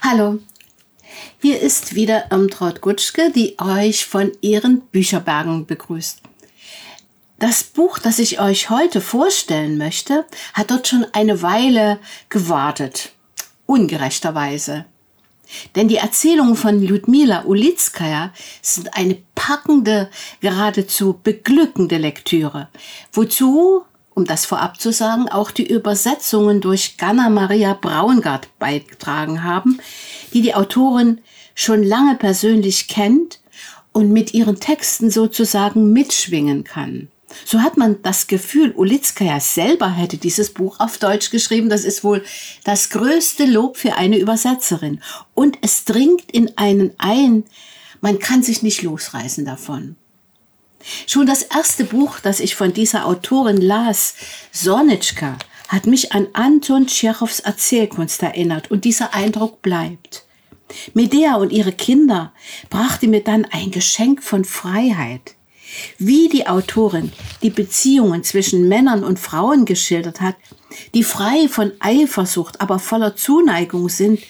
Hallo, hier ist wieder Irmtraut Gutschke, die euch von ihren Bücherbergen begrüßt. Das Buch, das ich euch heute vorstellen möchte, hat dort schon eine Weile gewartet. Ungerechterweise. Denn die Erzählungen von Ludmila Ulitskaya sind eine packende, geradezu beglückende Lektüre, wozu, um das vorab zu sagen, auch die Übersetzungen durch Ganna Maria Braungart beigetragen haben, die die Autorin schon lange persönlich kennt und mit ihren Texten sozusagen mitschwingen kann. So hat man das Gefühl, Ulitskaya selber hätte dieses Buch auf Deutsch geschrieben. Das ist wohl das größte Lob für eine Übersetzerin. Und es dringt in einen ein, man kann sich nicht losreißen davon. Schon das erste Buch, das ich von dieser Autorin las, Sonitschka, hat mich an Anton Tschechows Erzählkunst erinnert und dieser Eindruck bleibt. Medea und ihre Kinder brachte mir dann ein Geschenk von Freiheit. Wie die Autorin die Beziehungen zwischen Männern und Frauen geschildert hat, die frei von Eifersucht, aber voller Zuneigung sind,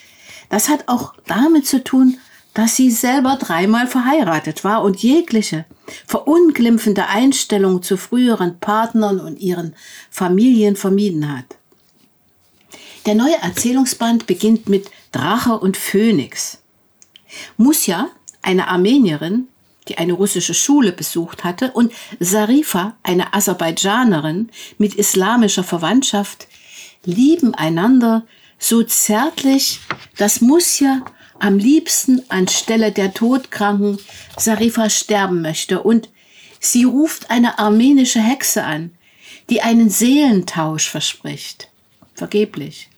das hat auch damit zu tun, dass sie selber dreimal verheiratet war und jegliche verunglimpfende Einstellung zu früheren Partnern und ihren Familien vermieden hat. Der neue Erzählungsband beginnt mit Drache und Phönix. Musja, eine Armenierin, die eine russische Schule besucht hatte, und Sarifa, eine Aserbaidschanerin mit islamischer Verwandtschaft, lieben einander so zärtlich, dass Musja am liebsten anstelle der todkranken Sarifa sterben möchte und sie ruft eine armenische Hexe an, die einen Seelentausch verspricht. Vergeblich.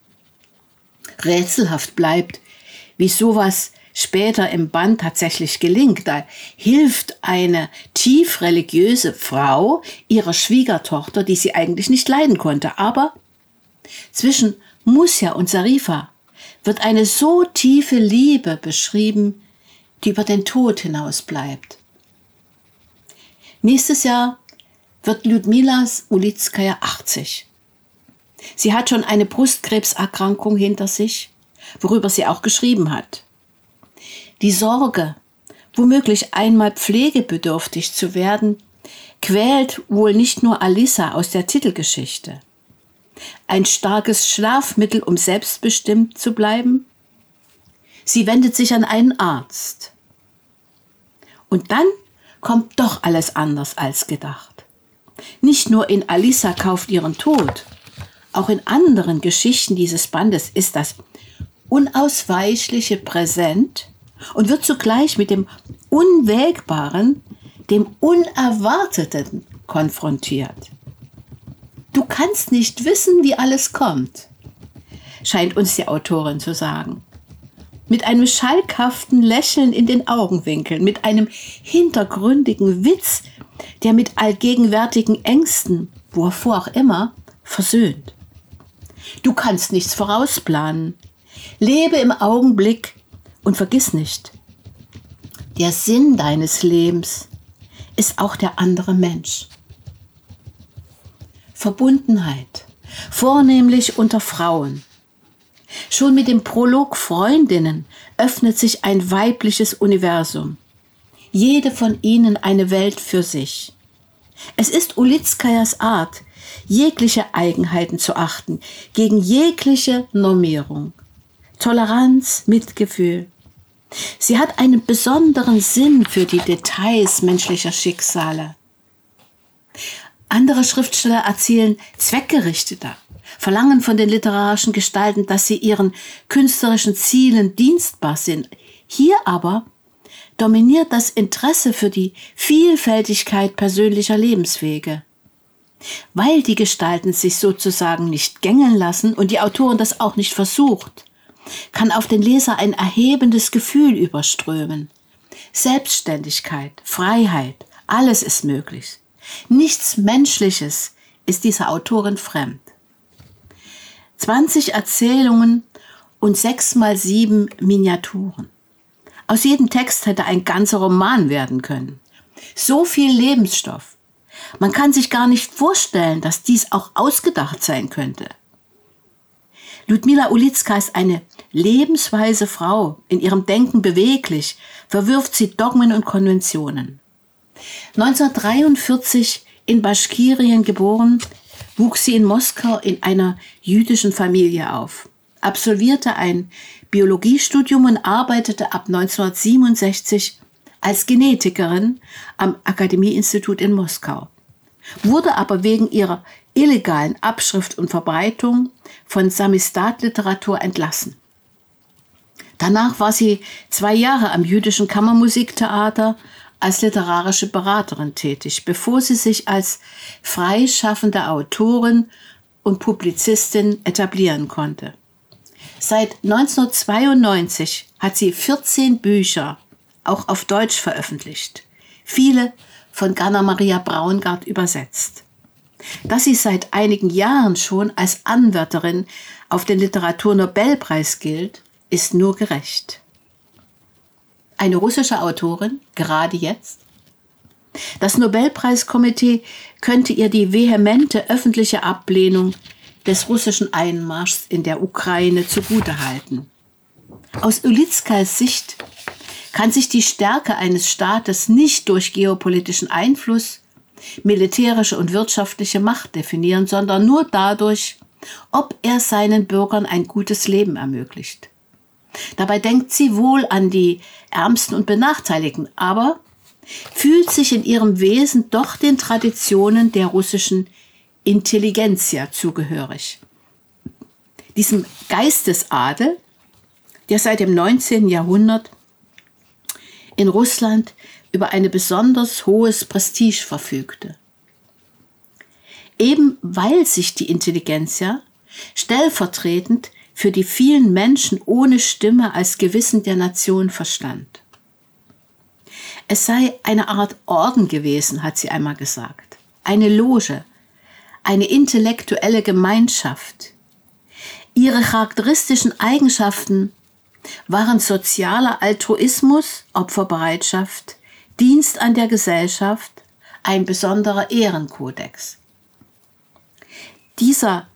Rätselhaft bleibt, wie sowas später im Band tatsächlich gelingt. Da hilft eine tief religiöse Frau ihrer Schwiegertochter, die sie eigentlich nicht leiden konnte. Aber zwischen Musja und Sarifa wird eine so tiefe Liebe beschrieben, die über den Tod hinaus bleibt. Nächstes Jahr wird Ludmila Ulitskaya 80. Sie hat schon eine Brustkrebserkrankung hinter sich, worüber sie auch geschrieben hat. Die Sorge, womöglich einmal pflegebedürftig zu werden, quält wohl nicht nur Alissa aus der Titelgeschichte. Ein starkes Schlafmittel, um selbstbestimmt zu bleiben? Sie wendet sich an einen Arzt. Und dann kommt doch alles anders als gedacht. Nicht nur in Alissa kauft ihren Tod, auch in anderen Geschichten dieses Bandes ist das unausweichliche präsent und wird zugleich mit dem Unwägbaren, dem Unerwarteten konfrontiert. Du kannst nicht wissen, wie alles kommt, scheint uns die Autorin zu sagen. Mit einem schalkhaften Lächeln in den Augenwinkeln, mit einem hintergründigen Witz, der mit allgegenwärtigen Ängsten, wovor auch immer, versöhnt. Du kannst nichts vorausplanen. Lebe im Augenblick und vergiss nicht, der Sinn deines Lebens ist auch der andere Mensch. Verbundenheit, vornehmlich unter Frauen. Schon mit dem Prolog Freundinnen öffnet sich ein weibliches Universum. Jede von ihnen eine Welt für sich. Es ist Ulitskajas Art, jegliche Eigenheiten zu achten, gegen jegliche Normierung. Toleranz, Mitgefühl. Sie hat einen besonderen Sinn für die Details menschlicher Schicksale. Andere Schriftsteller erzielen zweckgerichteter, verlangen von den literarischen Gestalten, dass sie ihren künstlerischen Zielen dienstbar sind. Hier aber dominiert das Interesse für die Vielfältigkeit persönlicher Lebenswege. Weil die Gestalten sich sozusagen nicht gängeln lassen und die Autorin das auch nicht versucht, kann auf den Leser ein erhebendes Gefühl überströmen. Selbstständigkeit, Freiheit, alles ist möglich. Nichts Menschliches ist dieser Autorin fremd. 20 Erzählungen und sechs mal sieben Miniaturen. Aus jedem Text hätte ein ganzer Roman werden können. So viel Lebensstoff. Man kann sich gar nicht vorstellen, dass dies auch ausgedacht sein könnte. Ludmila Ulitzka ist eine lebensweise Frau, in ihrem Denken beweglich, verwirft sie Dogmen und Konventionen. 1943 in Baschkirien geboren, wuchs sie in Moskau in einer jüdischen Familie auf, absolvierte ein Biologiestudium und arbeitete ab 1967 als Genetikerin am Akademieinstitut in Moskau, wurde aber wegen ihrer illegalen Abschrift und Verbreitung von Samistat-Literatur entlassen. Danach war sie zwei Jahre am jüdischen Kammermusiktheater als literarische Beraterin tätig, bevor sie sich als freischaffende Autorin und Publizistin etablieren konnte. Seit 1992 hat sie 14 Bücher auch auf Deutsch veröffentlicht, viele von Ganna Maria Braungart übersetzt. Dass sie seit einigen Jahren schon als Anwärterin auf den Literaturnobelpreis gilt, ist nur gerecht. Eine russische Autorin, gerade jetzt? Das Nobelpreiskomitee könnte ihr die vehemente öffentliche Ablehnung des russischen Einmarschs in der Ukraine zugutehalten. Aus Ulitskais Sicht kann sich die Stärke eines Staates nicht durch geopolitischen Einfluss, militärische und wirtschaftliche Macht definieren, sondern nur dadurch, ob er seinen Bürgern ein gutes Leben ermöglicht. Dabei denkt sie wohl an die Ärmsten und Benachteiligten, aber fühlt sich in ihrem Wesen doch den Traditionen der russischen Intelligenzia zugehörig. Diesem Geistesadel, der seit dem 19. Jahrhundert in Russland über ein besonders hohes Prestige verfügte. Eben weil sich die Intelligenz ja stellvertretend für die vielen Menschen ohne Stimme als Gewissen der Nation verstand. Es sei eine Art Orden gewesen, hat sie einmal gesagt, eine Loge, eine intellektuelle Gemeinschaft. Ihre charakteristischen Eigenschaften waren sozialer Altruismus, Opferbereitschaft, Dienst an der Gesellschaft, ein besonderer Ehrenkodex. Dieser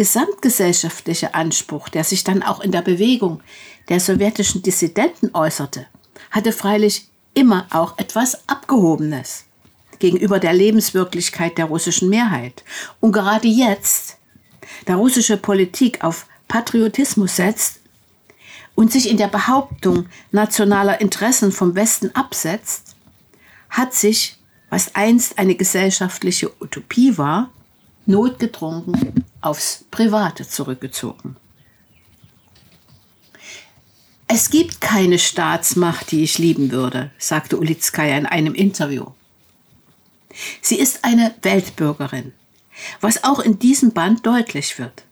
gesamtgesellschaftliche Anspruch, der sich dann auch in der Bewegung der sowjetischen Dissidenten äußerte, hatte freilich immer auch etwas Abgehobenes gegenüber der Lebenswirklichkeit der russischen Mehrheit. Und gerade jetzt, da russische Politik auf Patriotismus setzt, und sich in der Behauptung nationaler Interessen vom Westen absetzt, hat sich, was einst eine gesellschaftliche Utopie war, notgedrungen aufs Private zurückgezogen. Es gibt keine Staatsmacht, die ich lieben würde, sagte Ulitskaya in einem Interview. Sie ist eine Weltbürgerin, was auch in diesem Band deutlich wird.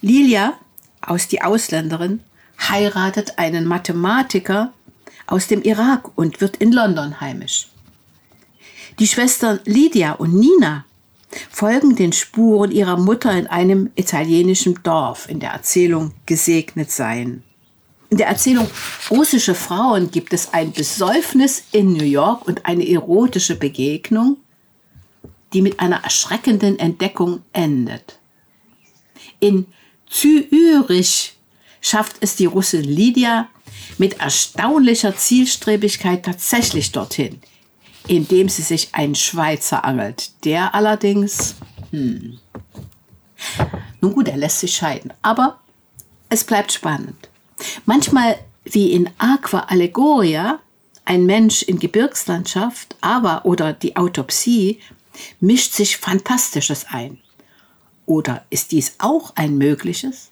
Lilia, aus die Ausländerin, heiratet einen Mathematiker aus dem Irak und wird in London heimisch. Die Schwestern Lydia und Nina folgen den Spuren ihrer Mutter in einem italienischen Dorf in der Erzählung Gesegnet sein. In der Erzählung Russische Frauen gibt es ein Besäufnis in New York und eine erotische Begegnung, die mit einer erschreckenden Entdeckung endet. In Zürich schafft es die Russin Lydia mit erstaunlicher Zielstrebigkeit tatsächlich dorthin, indem sie sich einen Schweizer angelt. Der allerdings, hm. Nun gut, er lässt sich scheiden, aber es bleibt spannend. Manchmal wie in Aqua Allegoria, ein Mensch in Gebirgslandschaft, aber oder die Autopsie, mischt sich Fantastisches ein. Oder ist dies auch ein mögliches?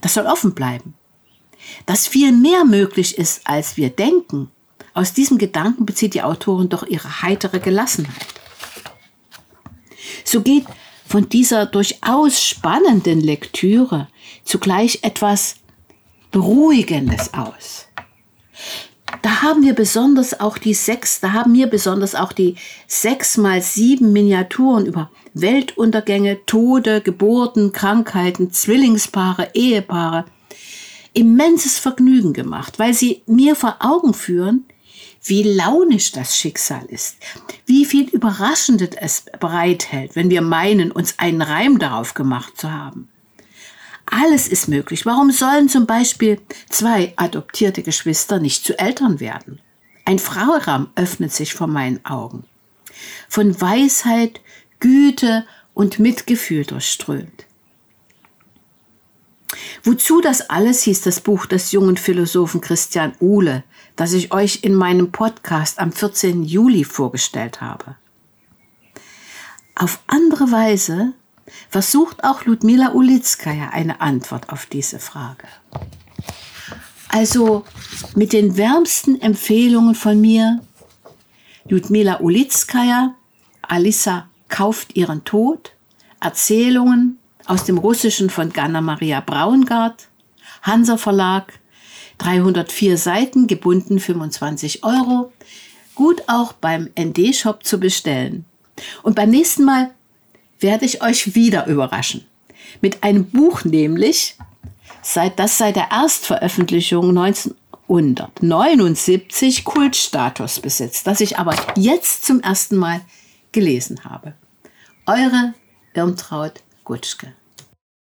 Das soll offen bleiben. Dass viel mehr möglich ist, als wir denken, aus diesem Gedanken bezieht die Autorin doch ihre heitere Gelassenheit. So geht von dieser durchaus spannenden Lektüre zugleich etwas Beruhigendes aus da haben wir besonders auch die sechs, da haben wir besonders auch die sechs mal sieben Miniaturen über Weltuntergänge, Tode, Geburten, Krankheiten, Zwillingspaare, Ehepaare immenses Vergnügen gemacht, weil sie mir vor Augen führen, wie launisch das Schicksal ist, wie viel Überraschendes es bereithält, wenn wir meinen, uns einen Reim darauf gemacht zu haben. Alles ist möglich. Warum sollen zum Beispiel zwei adoptierte Geschwister nicht zu Eltern werden? Ein Frauenraum öffnet sich vor meinen Augen. Von Weisheit, Güte und Mitgefühl durchströmt. Wozu das alles hieß das Buch des jungen Philosophen Christian Uhle, das ich euch in meinem Podcast am 14. Juli vorgestellt habe. Auf andere Weise versucht auch Ludmila Ulitskaya eine Antwort auf diese Frage. Also mit den wärmsten Empfehlungen von mir, Ludmila Ulitskaya, Alissa kauft ihren Tod, Erzählungen aus dem Russischen von Ganna Maria Braungart, Hansa Verlag, 304 Seiten, gebunden 25 Euro, gut auch beim ND-Shop zu bestellen. Und beim nächsten Mal werde ich euch wieder überraschen. Mit einem Buch nämlich, seit das seit der Erstveröffentlichung 1979 Kultstatus besitzt, das ich aber jetzt zum ersten Mal gelesen habe. Eure Irmtraut Gutschke.